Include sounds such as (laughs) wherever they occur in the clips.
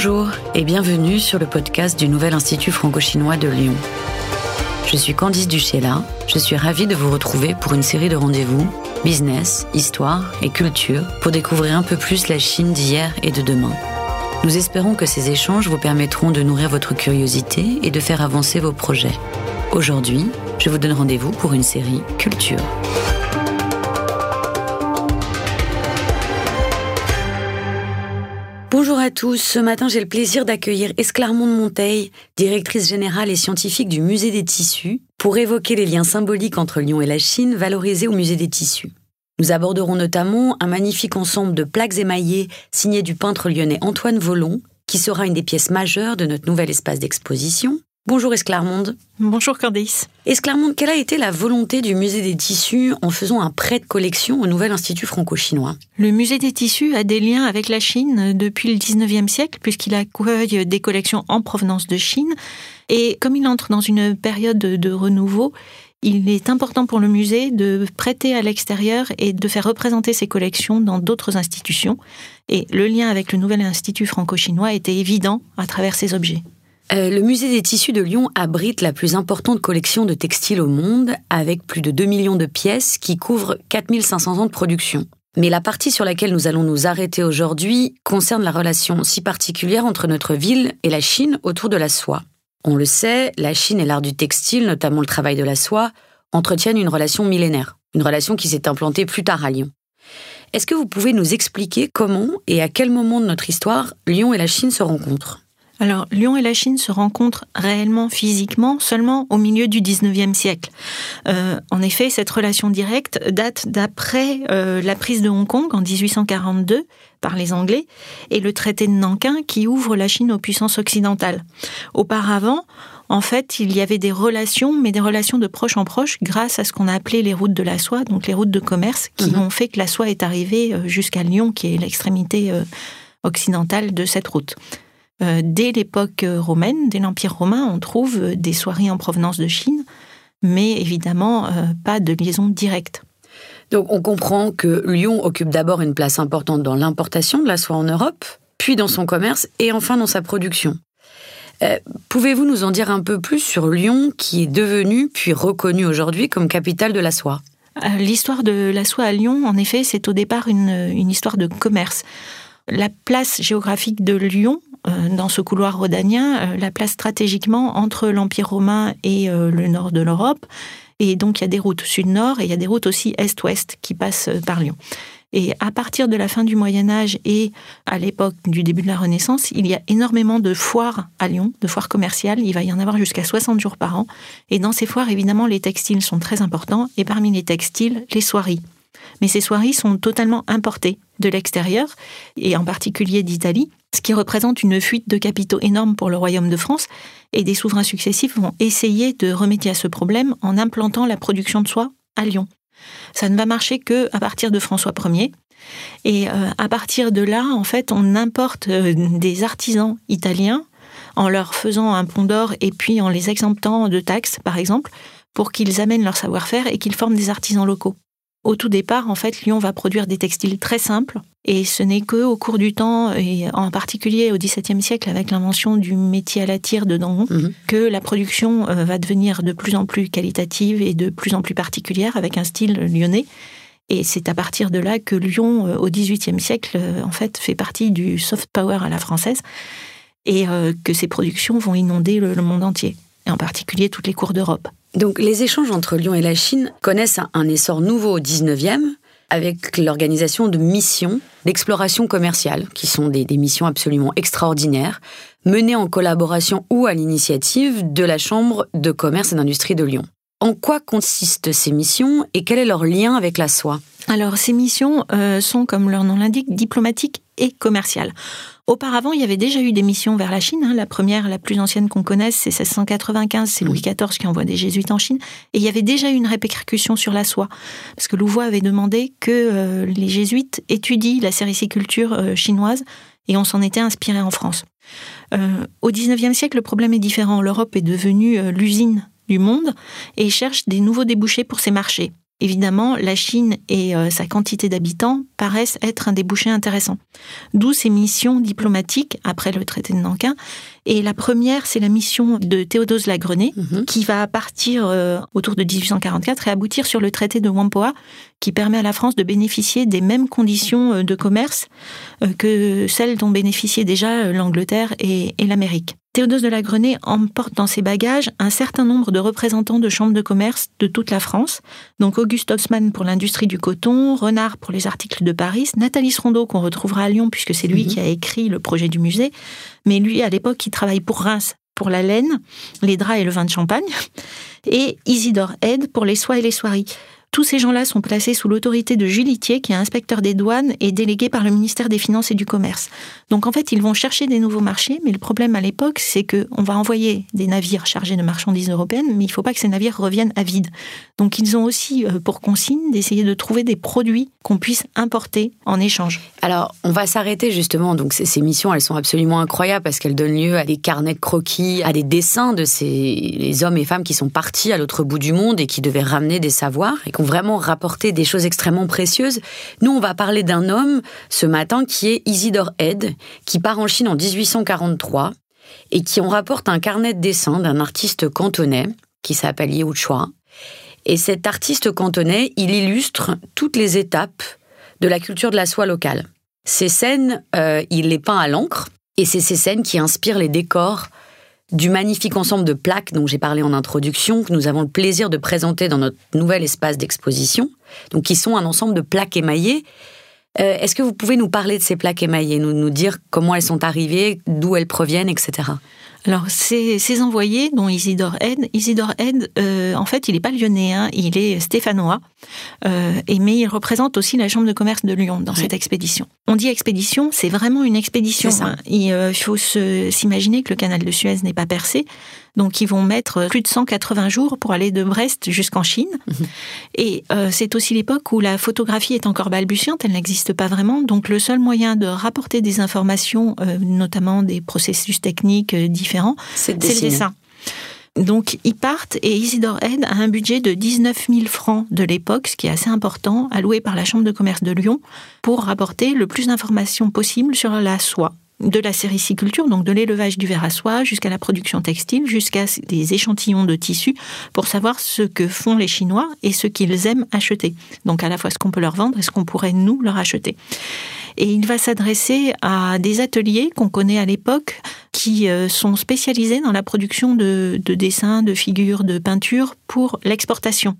Bonjour et bienvenue sur le podcast du Nouvel Institut franco-chinois de Lyon. Je suis Candice Duchella, je suis ravie de vous retrouver pour une série de rendez-vous business, histoire et culture pour découvrir un peu plus la Chine d'hier et de demain. Nous espérons que ces échanges vous permettront de nourrir votre curiosité et de faire avancer vos projets. Aujourd'hui, je vous donne rendez-vous pour une série culture. À tous, ce matin j'ai le plaisir d'accueillir Esclarmonde Monteil, directrice générale et scientifique du Musée des Tissus, pour évoquer les liens symboliques entre Lyon et la Chine valorisés au Musée des Tissus. Nous aborderons notamment un magnifique ensemble de plaques émaillées signé du peintre lyonnais Antoine Volon, qui sera une des pièces majeures de notre nouvel espace d'exposition. Bonjour Esclarmonde. Bonjour Candice. Esclarmonde, quelle a été la volonté du Musée des Tissus en faisant un prêt de collection au Nouvel Institut franco-chinois? Le Musée des Tissus a des liens avec la Chine depuis le 19e siècle, puisqu'il accueille des collections en provenance de Chine. Et comme il entre dans une période de renouveau, il est important pour le musée de prêter à l'extérieur et de faire représenter ses collections dans d'autres institutions. Et le lien avec le Nouvel Institut franco-chinois était évident à travers ces objets. Euh, le musée des tissus de Lyon abrite la plus importante collection de textiles au monde, avec plus de 2 millions de pièces qui couvrent 4500 ans de production. Mais la partie sur laquelle nous allons nous arrêter aujourd'hui concerne la relation si particulière entre notre ville et la Chine autour de la soie. On le sait, la Chine et l'art du textile, notamment le travail de la soie, entretiennent une relation millénaire, une relation qui s'est implantée plus tard à Lyon. Est-ce que vous pouvez nous expliquer comment et à quel moment de notre histoire Lyon et la Chine se rencontrent? Alors, Lyon et la Chine se rencontrent réellement, physiquement, seulement au milieu du 19e siècle. Euh, en effet, cette relation directe date d'après euh, la prise de Hong Kong en 1842 par les Anglais et le traité de Nankin qui ouvre la Chine aux puissances occidentales. Auparavant, en fait, il y avait des relations, mais des relations de proche en proche grâce à ce qu'on a appelé les routes de la soie, donc les routes de commerce, qui mhm. ont fait que la soie est arrivée euh, jusqu'à Lyon, qui est l'extrémité occidentale de cette route. Euh, dès l'époque romaine, dès l'Empire romain, on trouve des soieries en provenance de Chine, mais évidemment euh, pas de liaison directe. Donc on comprend que Lyon occupe d'abord une place importante dans l'importation de la soie en Europe, puis dans son commerce et enfin dans sa production. Euh, pouvez-vous nous en dire un peu plus sur Lyon qui est devenu puis reconnu aujourd'hui comme capitale de la soie? L'histoire de la soie à Lyon, en effet, c'est au départ une histoire de commerce. La place géographique de Lyon euh, dans ce couloir rhodanien euh, la place stratégiquement entre l'Empire romain et euh, le nord de l'Europe. Et donc il y a des routes sud-nord et il y a des routes aussi est-ouest qui passent par Lyon. Et à partir de la fin du Moyen Âge et à l'époque du début de la Renaissance, il y a énormément de foires à Lyon, de foires commerciales. Il va y en avoir jusqu'à 60 jours par an. Et dans ces foires, évidemment, les textiles sont très importants. Et parmi les textiles, les soieries. Mais ces soieries sont totalement importées de l'extérieur, et en particulier d'Italie ce qui représente une fuite de capitaux énorme pour le Royaume de France, et des souverains successifs vont essayer de remédier à ce problème en implantant la production de soie à Lyon. Ça ne va marcher que à partir de François Ier. Et euh, à partir de là, en fait, on importe euh, des artisans italiens en leur faisant un pont d'or et puis en les exemptant de taxes, par exemple, pour qu'ils amènent leur savoir-faire et qu'ils forment des artisans locaux. Au tout départ, en fait, Lyon va produire des textiles très simples, et ce n'est que au cours du temps, et en particulier au XVIIe siècle, avec l'invention du métier à la tire de Dangon, mhm. que la production euh, va devenir de plus en plus qualitative et de plus en plus particulière, avec un style lyonnais. Et c'est à partir de là que Lyon, euh, au XVIIIe siècle, euh, en fait, fait partie du soft power à la française, et que ces productions vont inonder le monde entier, et en particulier toutes les cours d'Europe. Donc les échanges entre Lyon et la Chine connaissent un essor nouveau au 19e avec l'organisation de missions d'exploration commerciale, qui sont des, missions absolument extraordinaires, menées en collaboration ou à l'initiative de la Chambre de commerce et d'industrie de Lyon. En quoi consistent ces missions et quel est leur lien avec la soie? Alors ces missions euh, sont, comme leur nom l'indique, diplomatiques et commerciales. Auparavant, il y avait déjà eu des missions vers la Chine. Hein. La première, la plus ancienne qu'on connaisse, c'est 1695, c'est Louis XIV qui envoie des jésuites en Chine. Et il y avait déjà eu une répercussion sur la soie, parce que Louvois avait demandé que euh, les jésuites étudient la sériciculture euh, chinoise, et on s'en était inspiré en France. Euh, au XIXe siècle, le problème est différent. L'Europe est devenue l'usine du monde et cherche des nouveaux débouchés pour ses marchés. Évidemment, la Chine et sa quantité d'habitants paraissent être un débouché intéressant. D'où ces missions diplomatiques après le traité de Nankin. Et la première, c'est la mission de Théodose Lagrenay, mhm. qui va partir euh, autour de 1844 et aboutir sur le traité de Whampoa, qui permet à la France de bénéficier des mêmes conditions euh, de commerce euh, que celles dont bénéficiaient déjà l'Angleterre et l'Amérique. Théodose de la Grenée emporte dans ses bagages un certain nombre de représentants de chambres de commerce de toute la France. Donc Auguste Haussmann pour l'industrie du coton, Renard pour les articles de Paris, Nathalie Rondeau qu'on retrouvera à Lyon puisque c'est lui mhm. qui a écrit le projet du musée. Mais lui, à l'époque, il travaille pour Reims pour la laine, les draps et le vin de champagne, et Isidore Head pour les soies et les soieries. Tous ces gens-là sont placés sous l'autorité de Julitier, qui est inspecteur des douanes et délégué par le ministère des Finances et du Commerce. Donc en fait, ils vont chercher des nouveaux marchés, mais le problème à l'époque, c'est qu'on va envoyer des navires chargés de marchandises européennes, mais il ne faut pas que ces navires reviennent à vide. Donc ils ont aussi euh, pour consigne d'essayer de trouver des produits qu'on puisse importer en échange. Alors, on va s'arrêter justement. Donc ces, missions, elles sont absolument incroyables parce qu'elles donnent lieu à des carnets de croquis, à des dessins de ces hommes et femmes qui sont partis à l'autre bout du monde et qui devaient ramener des savoirs vraiment rapporté des choses extrêmement précieuses. Nous, on va parler d'un homme ce matin qui est Isidore Head, qui part en Chine en 1843 et qui en rapporte un carnet de dessin d'un artiste cantonais qui s'appelle Liu Chua. Et cet artiste cantonais, il illustre toutes les étapes de la culture de la soie locale. Ces scènes, euh, il les peint à l'encre, et c'est ces scènes qui inspirent les décors du magnifique ensemble de plaques dont j'ai parlé en introduction, que nous avons le plaisir de présenter dans notre nouvel espace d'exposition, donc qui sont un ensemble de plaques émaillées. Euh, est-ce que vous pouvez nous parler de ces plaques émaillées, nous, nous dire comment elles sont arrivées, d'où elles proviennent, etc. Alors, ces, ces, envoyés, dont Isidore Head, Isidore Head, euh, en fait, il n'est pas lyonnais, hein, il est stéphanois, euh, et, mais il représente aussi la Chambre de commerce de Lyon dans cette expédition. On dit expédition, c'est vraiment une expédition. Hein. Il euh, faut s'imaginer que le canal de Suez n'est pas percé, donc ils vont mettre plus de 180 jours pour aller de Brest jusqu'en Chine. Mhm. Et euh, c'est aussi l'époque où la photographie est encore balbutiante, elle n'existe pas vraiment. Donc le seul moyen de rapporter des informations, euh, notamment des processus techniques euh, c'est le dessin. Donc ils partent et Isidore Head a un budget de 19 000 francs de l'époque, ce qui est assez important, alloué par la Chambre de commerce de Lyon, pour rapporter le plus d'informations possible sur la soie de la sériciculture, donc de l'élevage du verre à soie jusqu'à la production textile, jusqu'à des échantillons de tissus pour savoir ce que font les Chinois et ce qu'ils aiment acheter. Donc à la fois ce qu'on peut leur vendre et ce qu'on pourrait nous leur acheter. Et il va s'adresser à des ateliers qu'on connaît à l'époque qui euh, sont spécialisés dans la production de, de dessins, de figures, de peintures pour l'exportation.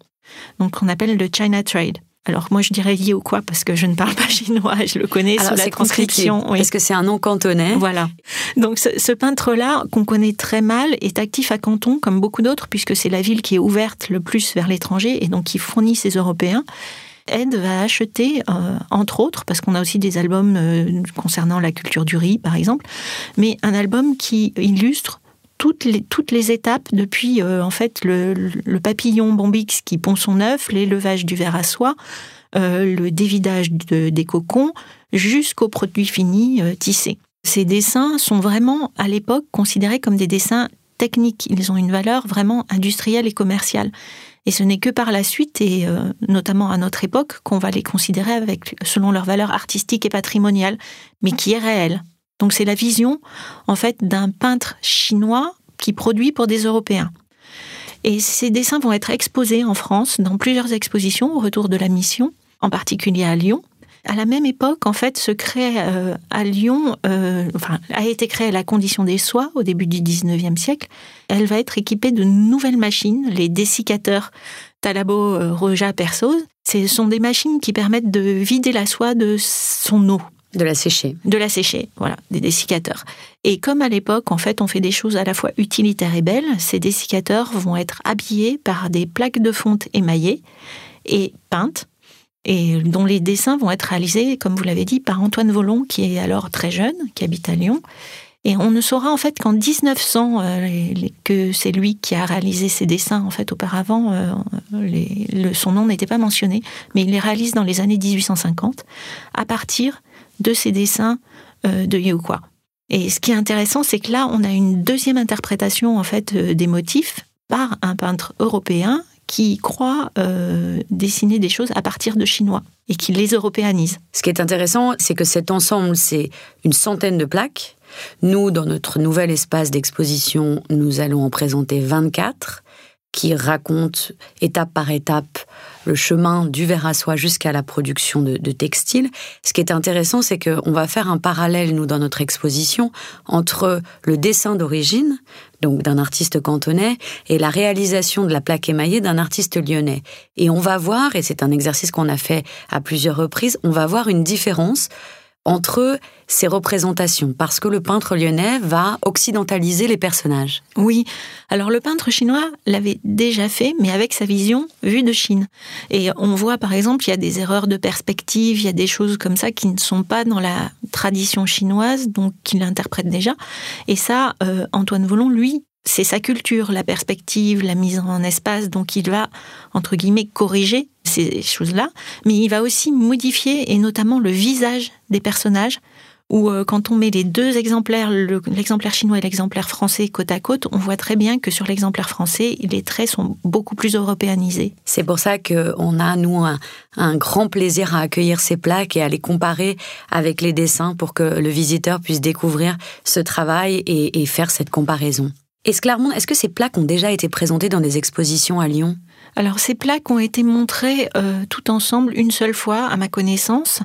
Donc on appelle le China Trade. Alors moi je dirais lié ou quoi parce que je ne parle pas (laughs) chinois, je le connais sous la transcription. Est-ce que c'est un nom cantonais. Voilà. Donc ce, peintre-là qu'on connaît très mal est actif à Canton comme beaucoup d'autres puisque c'est la ville qui est ouverte le plus vers l'étranger et donc qui fournit ses Européens. Ed va acheter, euh, entre autres, parce qu'on a aussi des albums euh, concernant la culture du riz, par exemple, mais un album qui illustre toutes les, toutes les étapes depuis euh, en fait le, papillon bombix qui pond son œuf, l'élevage du verre à soie, euh, le dévidage des cocons, jusqu'au produit fini euh, tissé. Ces dessins sont vraiment à l'époque considérés comme des dessins techniques. Ils ont une valeur vraiment industrielle et commerciale. Et ce n'est que par la suite, et notamment à notre époque, qu'on va les considérer avec, selon leur valeur artistique et patrimoniale, mais qui est réelle. Donc c'est la vision en fait d'un peintre chinois qui produit pour des Européens. Et ces dessins vont être exposés en France dans plusieurs expositions au retour de la mission, en particulier à Lyon. À la même époque, en fait, se crée euh, à Lyon, euh, enfin, a été créée la condition des soies au début du 19e siècle. Elle va être équipée de nouvelles machines, les dessicateurs Talabo euh, Roja Persos. Ce sont des machines qui permettent de vider la soie de son eau, de la sécher. De la sécher, voilà, des dessicateurs. Et comme à l'époque, en fait, on fait des choses à la fois utilitaires et belles, ces dessicateurs vont être habillés par des plaques de fonte émaillées et peintes, et dont les dessins vont être réalisés, comme vous l'avez dit, par Antoine Volon, qui est alors très jeune, qui habite à Lyon. Et on ne saura en fait qu'en 1900 euh, que c'est lui qui a réalisé ces dessins. En fait, auparavant, euh, son nom n'était pas mentionné, mais il les réalise dans les années 1850 à partir de ces dessins euh, de Yeukwa. Et ce qui est intéressant, c'est que là, on a une deuxième interprétation en fait euh, des motifs par un peintre européen qui croient euh, dessiner des choses à partir de chinois et qui les européanisent. Ce qui est intéressant, c'est que cet ensemble, c'est une centaine de plaques. Nous, dans notre nouvel espace d'exposition, nous allons en présenter 24 qui racontent étape par étape le chemin du verre à soie jusqu'à la production de, de textiles. Ce qui est intéressant, c'est qu'on va faire un parallèle, nous, dans notre exposition, entre le dessin d'origine, donc d'un artiste cantonais, et la réalisation de la plaque émaillée d'un artiste lyonnais. Et on va voir, et c'est un exercice qu'on a fait à plusieurs reprises, on va voir une différence entre ces représentations, parce que le peintre lyonnais va occidentaliser les personnages. Oui, alors le peintre chinois l'avait déjà fait, mais avec sa vision vue de Chine. Et on voit par exemple, il y a des erreurs de perspective, il y a des choses comme ça qui ne sont pas dans la tradition chinoise, donc qu'il interprète déjà. Et ça, euh, Antoine Volon, lui, c'est sa culture, la perspective, la mise en espace, donc il va, entre guillemets, corriger ces choses-là, mais il va aussi modifier, et notamment le visage des personnages, où euh, quand on met les deux exemplaires, l'exemplaire chinois et l'exemplaire français côte à côte, on voit très bien que sur l'exemplaire français, les traits sont beaucoup plus européanisés. C'est pour ça qu'on a, nous, un, grand plaisir à accueillir ces plaques et à les comparer avec les dessins pour que le visiteur puisse découvrir ce travail et, et faire cette comparaison. Est-ce que ces plaques ont déjà été présentées dans des expositions à Lyon? Alors ces plaques ont été montrées euh, tout ensemble une seule fois, à ma connaissance,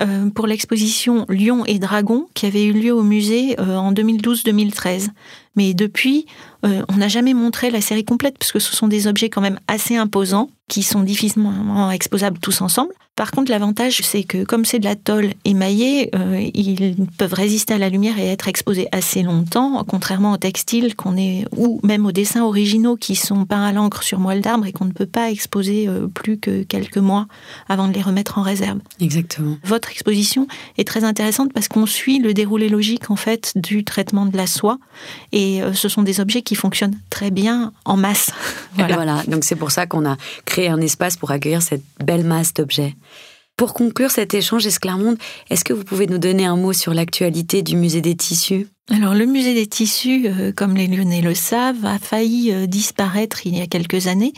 euh, pour l'exposition Lyon et Dragon qui avait eu lieu au musée euh, en 2012-2013. Mais depuis, on n'a jamais montré la série complète parce que ce sont des objets quand même assez imposants qui sont difficilement exposables tous ensemble. Par contre, l'avantage, c'est que comme c'est de la tôle émaillée, euh, ils peuvent résister à la lumière et être exposés assez longtemps, contrairement aux textiles qu'on est, ou même aux dessins originaux qui sont peints à l'encre sur moelle d'arbre et qu'on ne peut pas exposer euh, plus que quelques mois avant de les remettre en réserve. Exactement. Votre exposition est très intéressante parce qu'on suit le déroulé logique en fait du traitement de la soie et euh, ce sont des objets qui fonctionnent très bien en masse. (laughs) voilà. voilà. Donc c'est pour ça qu'on a créé un espace pour accueillir cette belle masse d'objets. Pour conclure cet échange, Esclarmonde, est-ce que vous pouvez nous donner un mot sur l'actualité du musée des tissus? Alors le musée des tissus, euh, comme les Lyonnais le savent, a failli euh, disparaître il y a quelques années.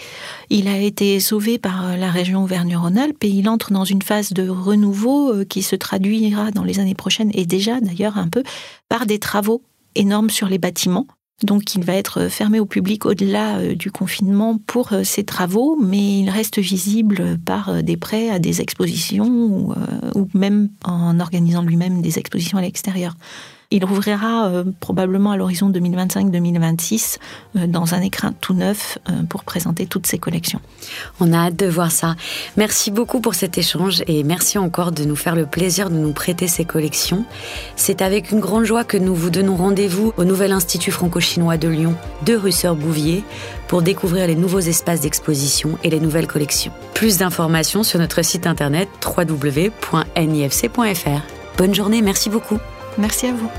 Il a été sauvé par euh, la région Auvergne-Rhône-Alpes et il entre dans une phase de renouveau qui se traduira dans les années prochaines et déjà d'ailleurs un peu par des travaux énormes sur les bâtiments. Donc il va être fermé au public au-delà euh, du confinement pour euh, ses travaux, mais il reste visible par euh, des prêts à des expositions ou, même en organisant lui-même des expositions à l'extérieur. Il rouvrira euh, probablement à l'horizon 2025-2026 euh, dans un écrin tout neuf euh, pour présenter toutes ses collections. On a hâte de voir ça. Merci beaucoup pour cet échange et merci encore de nous faire le plaisir de nous prêter ces collections. C'est avec une grande joie que nous vous donnons rendez-vous au Nouvel Institut franco-chinois de Lyon, de rue Bouvier, pour découvrir les nouveaux espaces d'exposition et les nouvelles collections. Plus d'informations sur notre site internet www.nifc.fr. Bonne journée, merci beaucoup. Merci à vous.